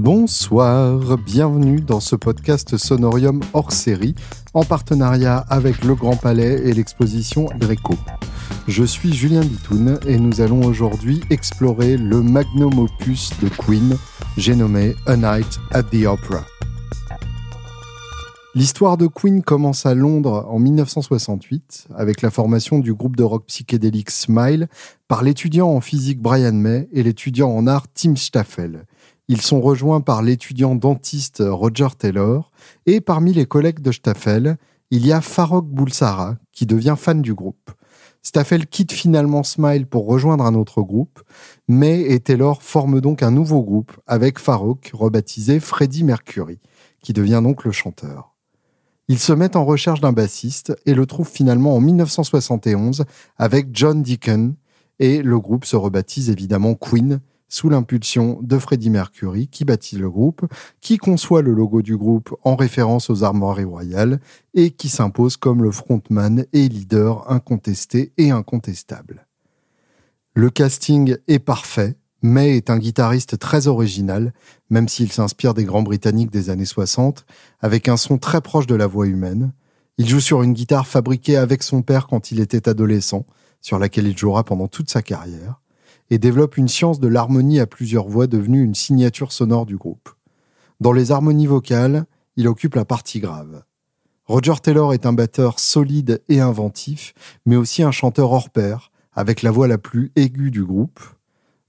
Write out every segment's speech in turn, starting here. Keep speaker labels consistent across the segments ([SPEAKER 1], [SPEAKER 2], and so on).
[SPEAKER 1] Bonsoir, bienvenue dans ce podcast Sonorium hors série en partenariat avec le Grand Palais et l'exposition Greco. Je suis Julien Bitoun et nous allons aujourd'hui explorer le magnum opus de Queen, j'ai nommé A Night at the Opera. L'histoire de Queen commence à Londres en 1968 avec la formation du groupe de rock psychédélique Smile par l'étudiant en physique Brian May et l'étudiant en art Tim Staffel. Ils sont rejoints par l'étudiant dentiste Roger Taylor et parmi les collègues de Staffel, il y a Farrokh Bulsara qui devient fan du groupe. Staffel quitte finalement Smile pour rejoindre un autre groupe, mais et Taylor forment donc un nouveau groupe avec Farrokh rebaptisé Freddie Mercury, qui devient donc le chanteur. Ils se mettent en recherche d'un bassiste et le trouvent finalement en 1971 avec John Deacon et le groupe se rebaptise évidemment Queen sous l'impulsion de Freddie Mercury qui bâtit le groupe, qui conçoit le logo du groupe en référence aux armoiries royales et qui s'impose comme le frontman et leader incontesté et incontestable. Le casting est parfait, May est un guitariste très original, même s'il s'inspire des grands britanniques des années 60, avec un son très proche de la voix humaine. Il joue sur une guitare fabriquée avec son père quand il était adolescent, sur laquelle il jouera pendant toute sa carrière et développe une science de l'harmonie à plusieurs voix devenue une signature sonore du groupe. Dans les harmonies vocales, il occupe la partie grave. Roger Taylor est un batteur solide et inventif, mais aussi un chanteur hors pair, avec la voix la plus aiguë du groupe.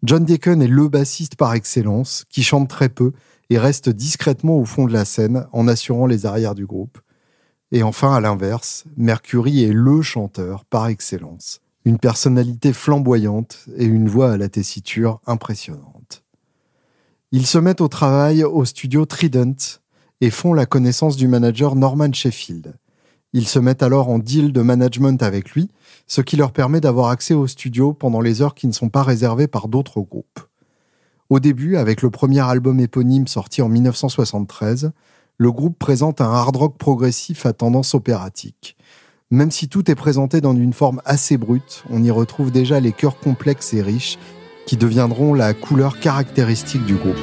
[SPEAKER 1] John Deacon est le bassiste par excellence, qui chante très peu et reste discrètement au fond de la scène en assurant les arrières du groupe. Et enfin, à l'inverse, Mercury est le chanteur par excellence, une personnalité flamboyante et une voix à la tessiture impressionnante. Ils se mettent au travail au studio Trident et font la connaissance du manager Norman Sheffield. Ils se mettent alors en deal de management avec lui, ce qui leur permet d'avoir accès au studio pendant les heures qui ne sont pas réservées par d'autres groupes. Au début, avec le premier album éponyme sorti en 1973, le groupe présente un hard rock progressif à tendance opératique. Même si tout est présenté dans une forme assez brute, on y retrouve déjà les chœurs complexes et riches qui deviendront la couleur caractéristique du groupe.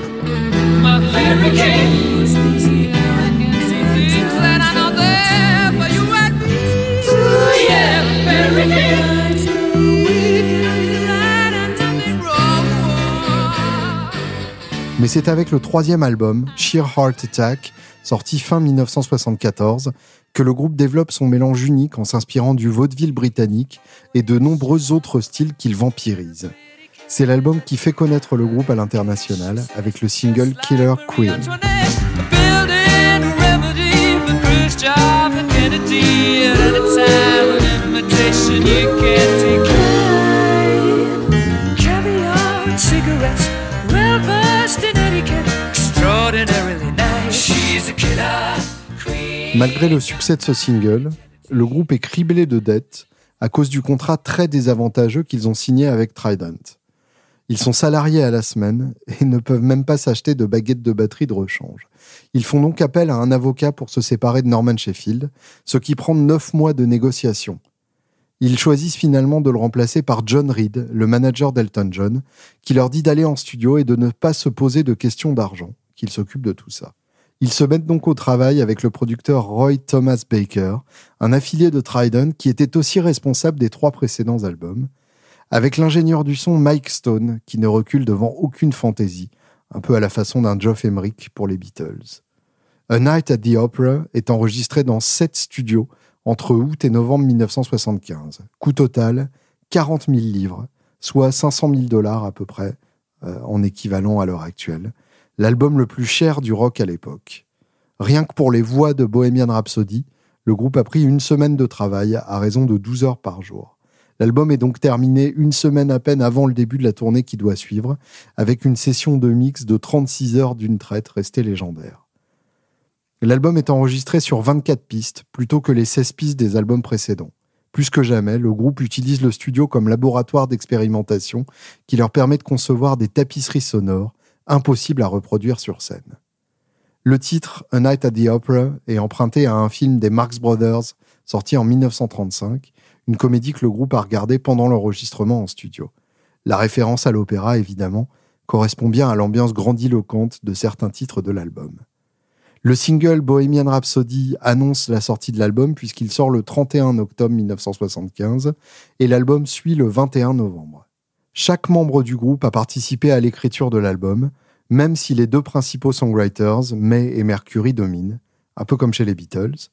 [SPEAKER 1] Mais c'est avec le troisième album, Sheer Heart Attack, sorti fin 1974, que le groupe développe son mélange unique en s'inspirant du vaudeville britannique et de nombreux autres styles qu'il vampirise. C'est l'album qui fait connaître le groupe à l'international avec le single Killer Queen. Malgré le succès de ce single, le groupe est criblé de dettes à cause du contrat très désavantageux qu'ils ont signé avec Trident. Ils sont salariés à la semaine et ne peuvent même pas s'acheter de baguettes de batterie de rechange. Ils font donc appel à un avocat pour se séparer de Norman Sheffield, ce qui prend neuf mois de négociations. Ils choisissent finalement de le remplacer par John Reed, le manager d'Elton John, qui leur dit d'aller en studio et de ne pas se poser de questions d'argent, qu'il s'occupe de tout ça. Ils se mettent donc au travail avec le producteur Roy Thomas Baker, un affilié de Trident qui était aussi responsable des trois précédents albums, avec l'ingénieur du son Mike Stone qui ne recule devant aucune fantaisie, un peu à la façon d'un Geoff Emerick pour les Beatles. A Night at the Opera est enregistré dans sept studios entre août et novembre 1975. Coût total 40 000 livres, soit 500 000 dollars à peu près, euh, en équivalent à l'heure actuelle l'album le plus cher du rock à l'époque. Rien que pour les voix de Bohemian Rhapsody, le groupe a pris une semaine de travail à raison de 12 heures par jour. L'album est donc terminé une semaine à peine avant le début de la tournée qui doit suivre, avec une session de mix de 36 heures d'une traite restée légendaire. L'album est enregistré sur 24 pistes, plutôt que les 16 pistes des albums précédents. Plus que jamais, le groupe utilise le studio comme laboratoire d'expérimentation qui leur permet de concevoir des tapisseries sonores impossibles à reproduire sur scène. Le titre A Night at the Opera est emprunté à un film des Marx Brothers sorti en 1935, une comédie que le groupe a regardée pendant l'enregistrement en studio. La référence à l'opéra, évidemment, correspond bien à l'ambiance grandiloquente de certains titres de l'album. Le single Bohemian Rhapsody annonce la sortie de l'album puisqu'il sort le 31 octobre 1975 et l'album suit le 21 novembre. Chaque membre du groupe a participé à l'écriture de l'album, même si les deux principaux songwriters, May et Mercury, dominent, un peu comme chez les Beatles.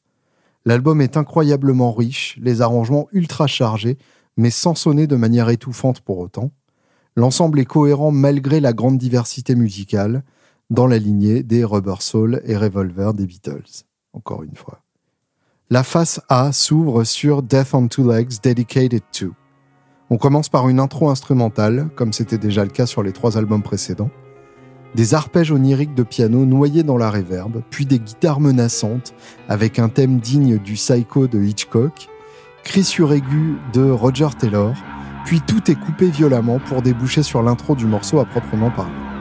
[SPEAKER 1] L'album est incroyablement riche, les arrangements ultra chargés, mais sans sonner de manière étouffante pour autant. L'ensemble est cohérent malgré la grande diversité musicale, dans la lignée des Rubber Soul et Revolver des Beatles, encore une fois. La face A s'ouvre sur Death on Two Legs Dedicated to. On commence par une intro instrumentale, comme c'était déjà le cas sur les trois albums précédents, des arpèges oniriques de piano noyés dans la réverbe, puis des guitares menaçantes avec un thème digne du Psycho de Hitchcock, cris sur aigu de Roger Taylor, puis tout est coupé violemment pour déboucher sur l'intro du morceau à proprement parler.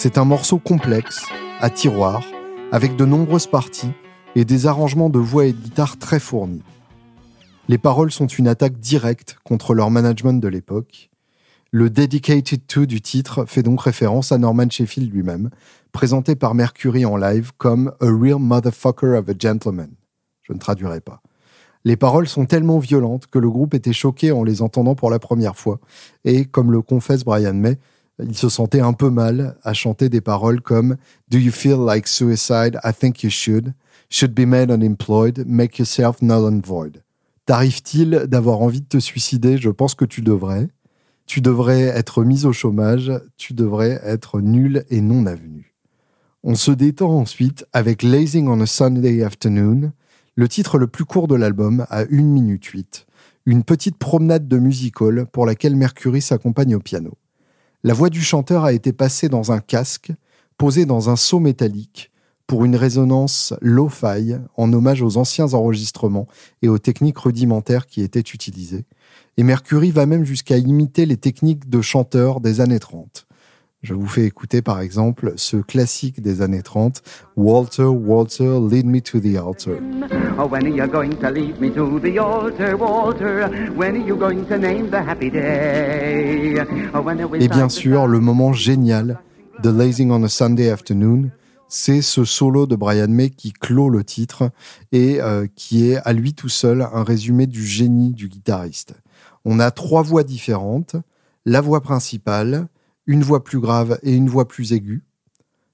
[SPEAKER 1] C'est un morceau complexe, à tiroir, avec de nombreuses parties et des arrangements de voix et de guitare très fournis. Les paroles sont une attaque directe contre leur management de l'époque. Le Dedicated to du titre fait donc référence à Norman Sheffield lui-même, présenté par Mercury en live comme A Real Motherfucker of a Gentleman. Je ne traduirai pas. Les paroles sont tellement violentes que le groupe était choqué en les entendant pour la première fois, et comme le confesse Brian May, il se sentait un peu mal à chanter des paroles comme Do you feel like suicide? I think you should. Should be made unemployed. Make yourself null and void. T'arrive-t-il d'avoir envie de te suicider? Je pense que tu devrais. Tu devrais être mis au chômage. Tu devrais être nul et non avenu. On se détend ensuite avec Lazing on a Sunday Afternoon, le titre le plus court de l'album à 1 minute 8, une petite promenade de musical pour laquelle Mercury s'accompagne au piano. La voix du chanteur a été passée dans un casque, posé dans un seau métallique, pour une résonance low-fi en hommage aux anciens enregistrements et aux techniques rudimentaires qui étaient utilisées. Et Mercury va même jusqu'à imiter les techniques de chanteurs des années 30. Je vous fais écouter par exemple ce classique des années 30, Walter, Walter, Lead Me to the Altar. Oh, when are you going to lead me to the altar, Walter? When are you going to name the happy day? Oh, when are we Et bien sûr, le moment génial de Lazing on a Sunday Afternoon, c'est ce solo de Brian May qui clôt le titre et euh, qui est à lui tout seul un résumé du génie du guitariste. On a trois voix différentes, la voix principale, une voix plus grave et une voix plus aiguë.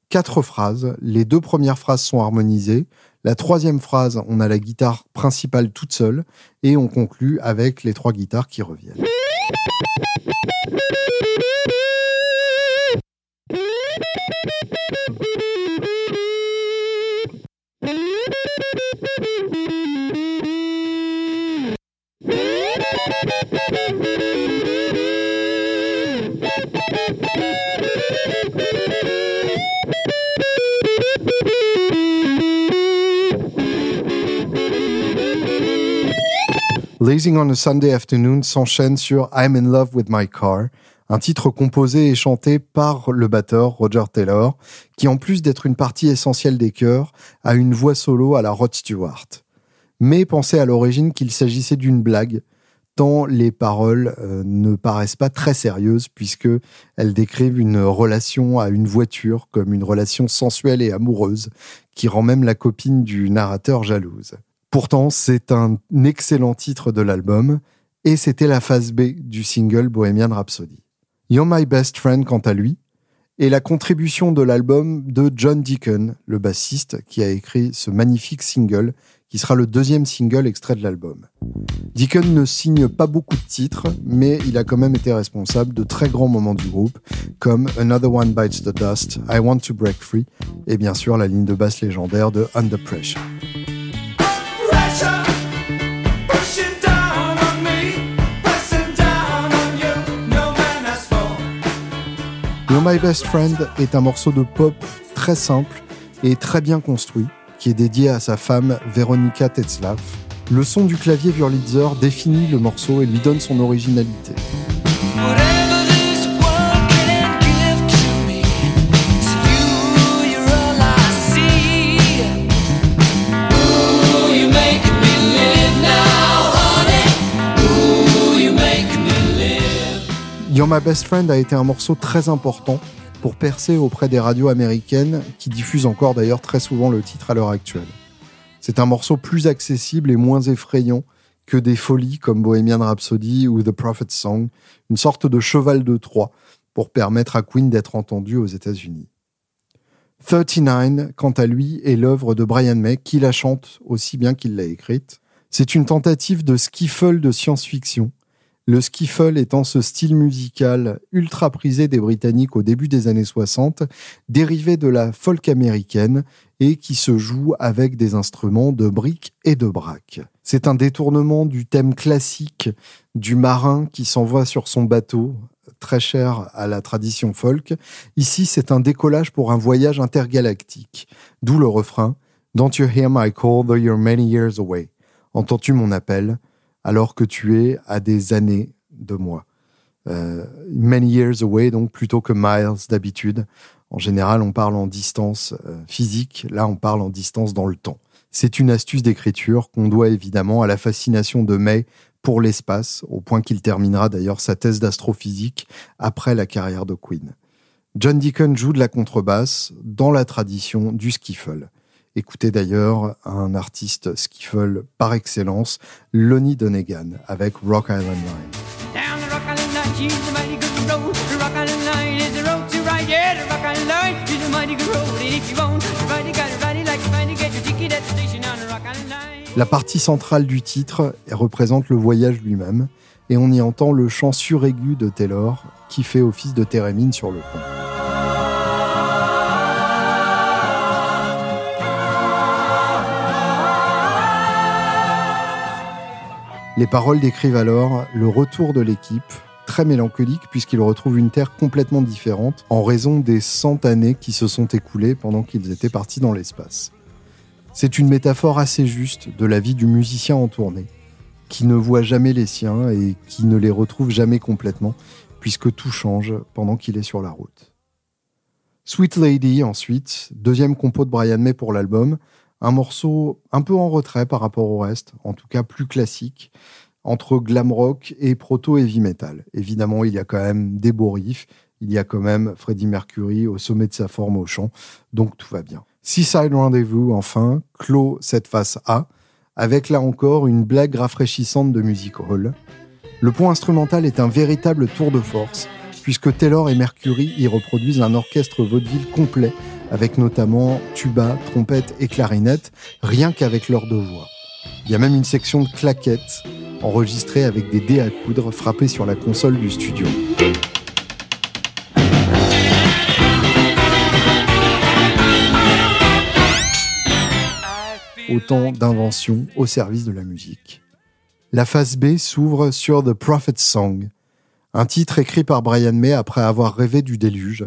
[SPEAKER 1] Quatre phrases, les deux premières phrases sont harmonisées, la troisième phrase, on a la guitare principale toute seule, et on conclut avec les trois guitares qui reviennent. Lazing on a Sunday Afternoon s'enchaîne sur I'm in Love with My Car, un titre composé et chanté par le batteur Roger Taylor, qui en plus d'être une partie essentielle des chœurs, a une voix solo à la Rod Stewart. Mais pensez à l'origine qu'il s'agissait d'une blague, tant les paroles euh, ne paraissent pas très sérieuses puisque elles décrivent une relation à une voiture comme une relation sensuelle et amoureuse qui rend même la copine du narrateur jalouse. Pourtant, c'est un excellent titre de l'album, et c'était la phase B du single Bohemian Rhapsody. You're My Best Friend, quant à lui, est la contribution de l'album de John Deacon, le bassiste qui a écrit ce magnifique single qui sera le deuxième single extrait de l'album. Deacon ne signe pas beaucoup de titres, mais il a quand même été responsable de très grands moments du groupe, comme Another One Bites the Dust, I Want to Break Free, et bien sûr la ligne de basse légendaire de Under Pressure. You're My Best Friend est un morceau de pop très simple et très bien construit, qui est dédié à sa femme Veronika Tetzlaff. Le son du clavier Wurlitzer définit le morceau et lui donne son originalité. You're My Best Friend a été un morceau très important pour percer auprès des radios américaines qui diffusent encore d'ailleurs très souvent le titre à l'heure actuelle. C'est un morceau plus accessible et moins effrayant que des folies comme Bohemian Rhapsody ou The Prophet's Song, une sorte de cheval de Troie pour permettre à Queen d'être entendu aux États-Unis. 39, quant à lui, est l'œuvre de Brian May qui la chante aussi bien qu'il l'a écrite. C'est une tentative de skiffle de science-fiction le skiffle étant ce style musical ultra prisé des Britanniques au début des années 60, dérivé de la folk américaine et qui se joue avec des instruments de briques et de braques. C'est un détournement du thème classique du marin qui s'envoie sur son bateau, très cher à la tradition folk. Ici, c'est un décollage pour un voyage intergalactique, d'où le refrain Don't you hear my call though you're many years away? Entends-tu mon appel? Alors que tu es à des années de moi. Euh, many years away, donc plutôt que miles d'habitude. En général, on parle en distance euh, physique, là on parle en distance dans le temps. C'est une astuce d'écriture qu'on doit évidemment à la fascination de May pour l'espace, au point qu'il terminera d'ailleurs sa thèse d'astrophysique après la carrière de Queen. John Deacon joue de la contrebasse dans la tradition du skiffle. Écoutez d'ailleurs un artiste skiffle par excellence, Lonnie Donegan, avec Rock Island Line. La partie centrale du titre représente le voyage lui-même, et on y entend le chant suraigu de Taylor qui fait office de thérémine sur le pont. Les paroles décrivent alors le retour de l'équipe, très mélancolique puisqu'ils retrouvent une terre complètement différente en raison des cent années qui se sont écoulées pendant qu'ils étaient partis dans l'espace. C'est une métaphore assez juste de la vie du musicien en tournée, qui ne voit jamais les siens et qui ne les retrouve jamais complètement, puisque tout change pendant qu'il est sur la route. Sweet Lady, ensuite, deuxième compo de Brian May pour l'album, un morceau un peu en retrait par rapport au reste, en tout cas plus classique, entre glam rock et proto heavy metal. Évidemment, il y a quand même des beaux riffs, il y a quand même Freddie Mercury au sommet de sa forme au chant, donc tout va bien. Seaside Rendezvous, enfin, clôt cette face A, avec là encore une blague rafraîchissante de music hall. Le point instrumental est un véritable tour de force, puisque Taylor et Mercury y reproduisent un orchestre vaudeville complet avec notamment tuba, trompette et clarinette, rien qu'avec leurs deux voix. Il y a même une section de claquettes enregistrée avec des dés à coudre frappés sur la console du studio. Autant d'inventions au service de la musique. La phase B s'ouvre sur The Prophet's Song, un titre écrit par Brian May après avoir rêvé du déluge,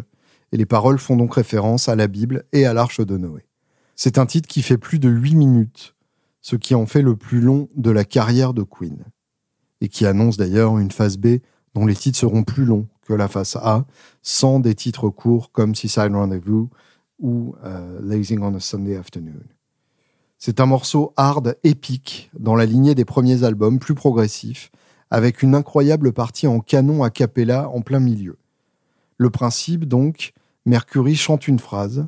[SPEAKER 1] et les paroles font donc référence à la Bible et à l'Arche de Noé. C'est un titre qui fait plus de 8 minutes, ce qui en fait le plus long de la carrière de Queen, et qui annonce d'ailleurs une phase B dont les titres seront plus longs que la phase A, sans des titres courts comme Seaside Rendezvous ou euh, Lazing on a Sunday Afternoon. C'est un morceau hard, épique, dans la lignée des premiers albums, plus progressifs, avec une incroyable partie en canon a cappella en plein milieu. Le principe, donc, Mercury chante une phrase,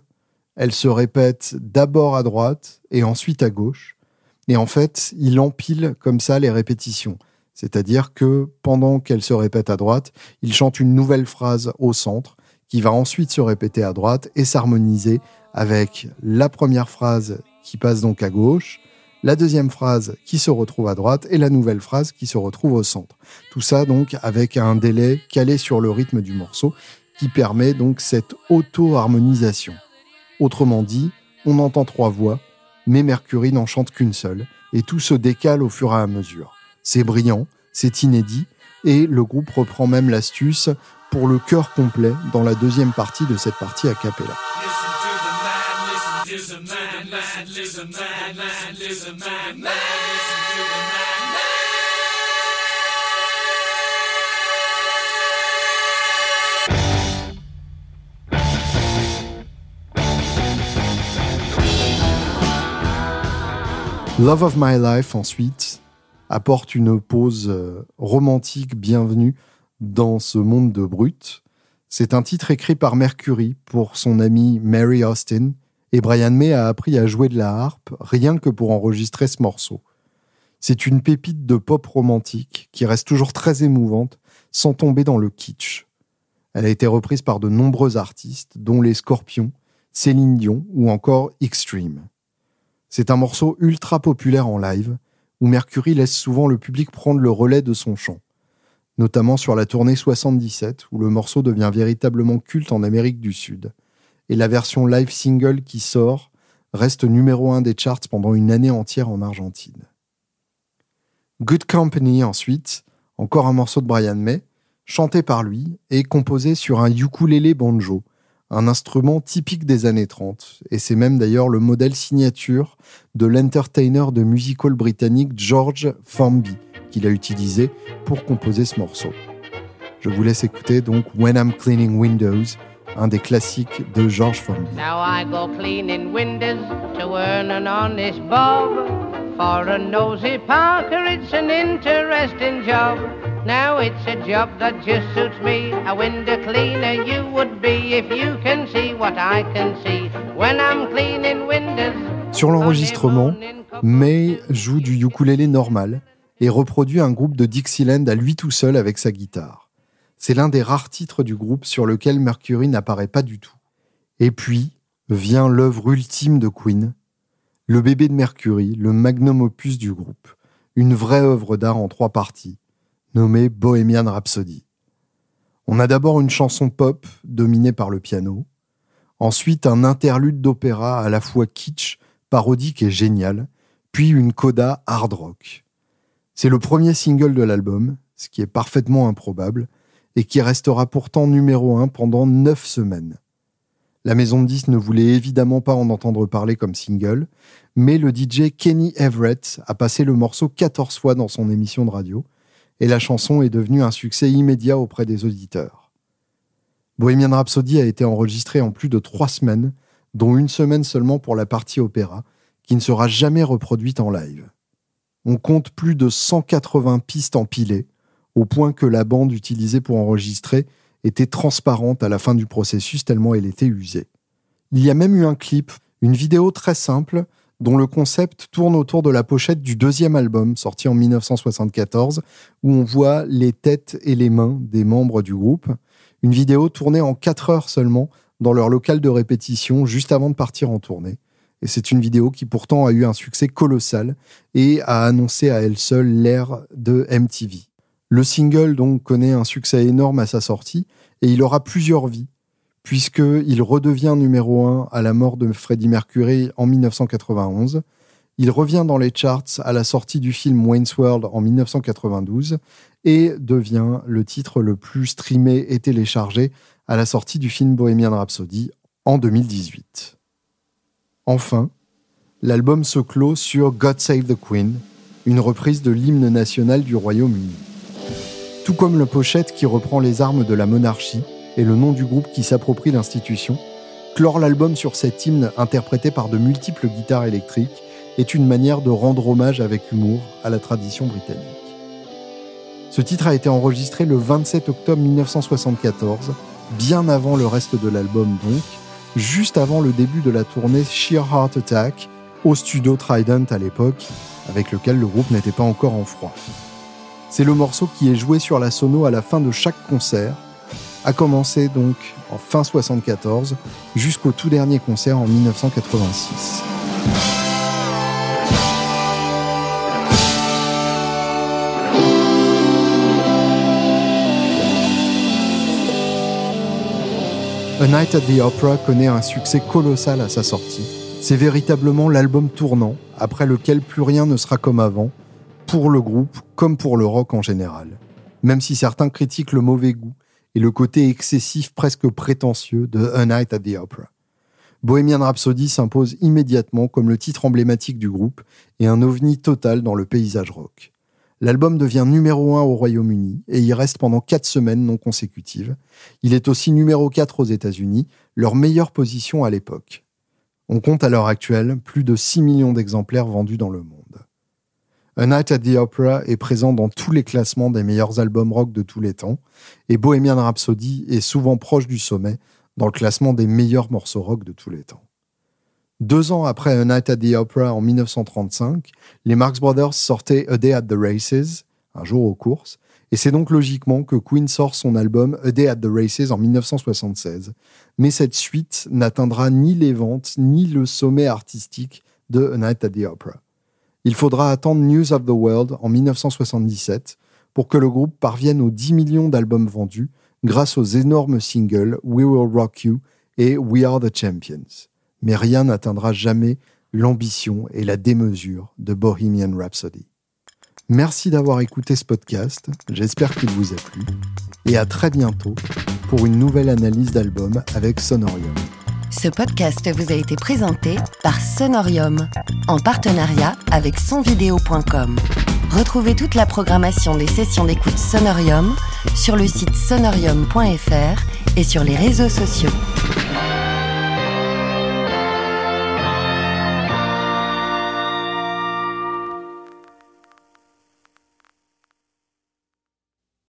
[SPEAKER 1] elle se répète d'abord à droite et ensuite à gauche, et en fait, il empile comme ça les répétitions. C'est-à-dire que pendant qu'elle se répète à droite, il chante une nouvelle phrase au centre, qui va ensuite se répéter à droite et s'harmoniser avec la première phrase qui passe donc à gauche, la deuxième phrase qui se retrouve à droite et la nouvelle phrase qui se retrouve au centre. Tout ça donc avec un délai calé sur le rythme du morceau qui permet donc cette auto-harmonisation. Autrement dit, on entend trois voix, mais Mercury n'en chante qu'une seule, et tout se décale au fur et à mesure. C'est brillant, c'est inédit, et le groupe reprend même l'astuce pour le chœur complet dans la deuxième partie de cette partie a cappella. Love of My Life ensuite apporte une pause euh, romantique bienvenue dans ce monde de brut. C'est un titre écrit par Mercury pour son ami Mary Austin et Brian May a appris à jouer de la harpe rien que pour enregistrer ce morceau. C'est une pépite de pop romantique qui reste toujours très émouvante sans tomber dans le kitsch. Elle a été reprise par de nombreux artistes, dont les Scorpions, Céline Dion ou encore Extreme. C'est un morceau ultra populaire en live, où Mercury laisse souvent le public prendre le relais de son chant, notamment sur la tournée 77, où le morceau devient véritablement culte en Amérique du Sud, et la version live single qui sort reste numéro un des charts pendant une année entière en Argentine. Good Company ensuite, encore un morceau de Brian May, chanté par lui et composé sur un ukulélé banjo, un instrument typique des années 30, et c'est même d'ailleurs le modèle signature de l'entertainer de musical britannique George Formby qu'il a utilisé pour composer ce morceau. Je vous laisse écouter donc When I'm Cleaning Windows, un des classiques de George Formby.
[SPEAKER 2] Now I go cleaning windows to earn an honest bob. For a nosy Parker, it's an interesting job. Now it's a job that just suits me. A window cleaner you would be if you can see what I can see when I'm cleaning windows.
[SPEAKER 1] Sur l'enregistrement, May joue du ukulélé normal et reproduit un groupe de Dixieland à lui tout seul avec sa guitare. C'est l'un des rares titres du groupe sur lequel Mercury n'apparaît pas du tout. Et puis vient l'œuvre ultime de Queen, le bébé de Mercury, le magnum opus du groupe, une vraie œuvre d'art en trois parties, nommée Bohemian Rhapsody. On a d'abord une chanson pop dominée par le piano, ensuite un interlude d'opéra à la fois kitsch, parodique et génial, puis une coda hard rock. C'est le premier single de l'album, ce qui est parfaitement improbable, et qui restera pourtant numéro un pendant neuf semaines. La maison de disques ne voulait évidemment pas en entendre parler comme single, mais le DJ Kenny Everett a passé le morceau 14 fois dans son émission de radio, et la chanson est devenue un succès immédiat auprès des auditeurs. Bohemian Rhapsody a été enregistré en plus de trois semaines, dont une semaine seulement pour la partie opéra, qui ne sera jamais reproduite en live. On compte plus de 180 pistes empilées, au point que la bande utilisée pour enregistrer était transparente à la fin du processus tellement elle était usée. Il y a même eu un clip, une vidéo très simple, dont le concept tourne autour de la pochette du deuxième album, sorti en 1974, où on voit les têtes et les mains des membres du groupe. Une vidéo tournée en 4 heures seulement, dans leur local de répétition, juste avant de partir en tournée. Et c'est une vidéo qui pourtant a eu un succès colossal et a annoncé à elle seule l'ère de MTV. Le single donc connaît un succès énorme à sa sortie et il aura plusieurs vies, puisqu'il redevient numéro un à la mort de Freddie Mercury en 1991. Il revient dans les charts à la sortie du film Wayne's World en 1992 et devient le titre le plus streamé et téléchargé à la sortie du film Bohemian Rhapsody en 2018. Enfin, l'album se clôt sur God Save the Queen, une reprise de l'hymne national du Royaume-Uni tout comme le pochette qui reprend les armes de la monarchie et le nom du groupe qui s'approprie l'institution, clore l'album sur cet hymne interprété par de multiples guitares électriques est une manière de rendre hommage avec humour à la tradition britannique. Ce titre a été enregistré le 27 octobre 1974, bien avant le reste de l'album donc, juste avant le début de la tournée Sheer Heart Attack au studio Trident à l'époque, avec lequel le groupe n'était pas encore en froid. C'est le morceau qui est joué sur la sono à la fin de chaque concert, a commencé donc en fin 74 jusqu'au tout dernier concert en 1986. A Night at the Opera connaît un succès colossal à sa sortie. C'est véritablement l'album tournant, après lequel plus rien ne sera comme avant, pour le groupe comme pour le rock en général. Même si certains critiquent le mauvais goût et le côté excessif presque prétentieux de A Night at the Opera. Bohemian Rhapsody s'impose immédiatement comme le titre emblématique du groupe et un ovni total dans le paysage rock. L'album devient numéro 1 au Royaume-Uni et y reste pendant 4 semaines non consécutives. Il est aussi numéro 4 aux États-Unis, leur meilleure position à l'époque. On compte à l'heure actuelle plus de 6 millions d'exemplaires vendus dans le monde. A Night at the Opera est présent dans tous les classements des meilleurs albums rock de tous les temps, et Bohemian Rhapsody est souvent proche du sommet dans le classement des meilleurs morceaux rock de tous les temps. Deux ans après A Night at the Opera en 1935, les Marx Brothers sortaient A Day at the Races, un jour aux courses, et c'est donc logiquement que Queen sort son album A Day at the Races en 1976. Mais cette suite n'atteindra ni les ventes ni le sommet artistique de A Night at the Opera. Il faudra attendre News of the World en 1977 pour que le groupe parvienne aux 10 millions d'albums vendus grâce aux énormes singles We Will Rock You et We Are the Champions. Mais rien n'atteindra jamais l'ambition et la démesure de Bohemian Rhapsody. Merci d'avoir écouté ce podcast, j'espère qu'il vous a plu, et à très bientôt pour une nouvelle analyse d'album avec Sonorium.
[SPEAKER 3] Ce podcast vous a été présenté par Sonorium, en partenariat avec sonvideo.com. Retrouvez toute la programmation des sessions d'écoute Sonorium sur le site sonorium.fr et sur les réseaux sociaux.